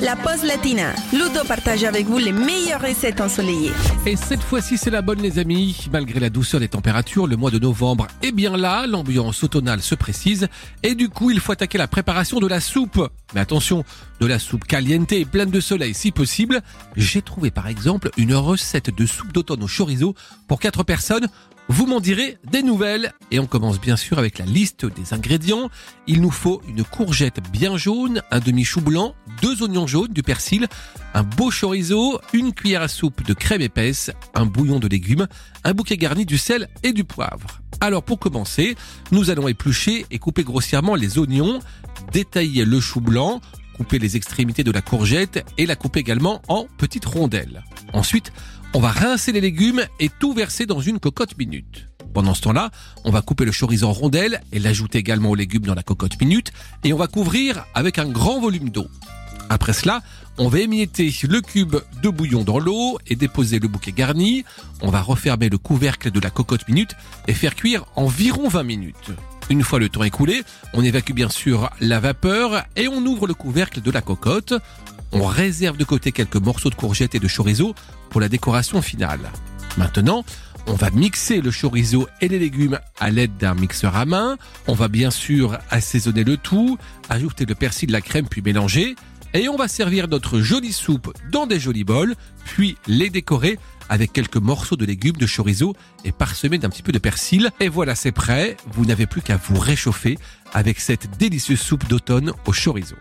la pause latina. Ludo partage avec vous les meilleures recettes ensoleillées. Et cette fois-ci, c'est la bonne, les amis. Malgré la douceur des températures, le mois de novembre est bien là. L'ambiance automnale se précise. Et du coup, il faut attaquer la préparation de la soupe. Mais attention, de la soupe caliente et pleine de soleil si possible. J'ai trouvé par exemple une recette de soupe d'automne au chorizo pour 4 personnes. Vous m'en direz des nouvelles. Et on commence bien sûr avec la liste des ingrédients. Il nous faut une courgette bien jaune, un demi-chou blanc, deux oignons jaunes, du persil, un beau chorizo, une cuillère à soupe de crème épaisse, un bouillon de légumes, un bouquet garni du sel et du poivre. Alors pour commencer, nous allons éplucher et couper grossièrement les oignons, détailler le chou blanc, couper les extrémités de la courgette et la couper également en petites rondelles. Ensuite, on va rincer les légumes et tout verser dans une cocotte minute. Pendant ce temps-là, on va couper le chorizo en rondelles et l'ajouter également aux légumes dans la cocotte minute et on va couvrir avec un grand volume d'eau. Après cela, on va émietter le cube de bouillon dans l'eau et déposer le bouquet garni. On va refermer le couvercle de la cocotte minute et faire cuire environ 20 minutes. Une fois le temps écoulé, on évacue bien sûr la vapeur et on ouvre le couvercle de la cocotte. On réserve de côté quelques morceaux de courgettes et de chorizo pour la décoration finale. Maintenant, on va mixer le chorizo et les légumes à l'aide d'un mixeur à main. On va bien sûr assaisonner le tout, ajouter le persil, la crème puis mélanger. Et on va servir notre jolie soupe dans des jolis bols, puis les décorer avec quelques morceaux de légumes de chorizo et parsemés d'un petit peu de persil. Et voilà, c'est prêt. Vous n'avez plus qu'à vous réchauffer avec cette délicieuse soupe d'automne au chorizo.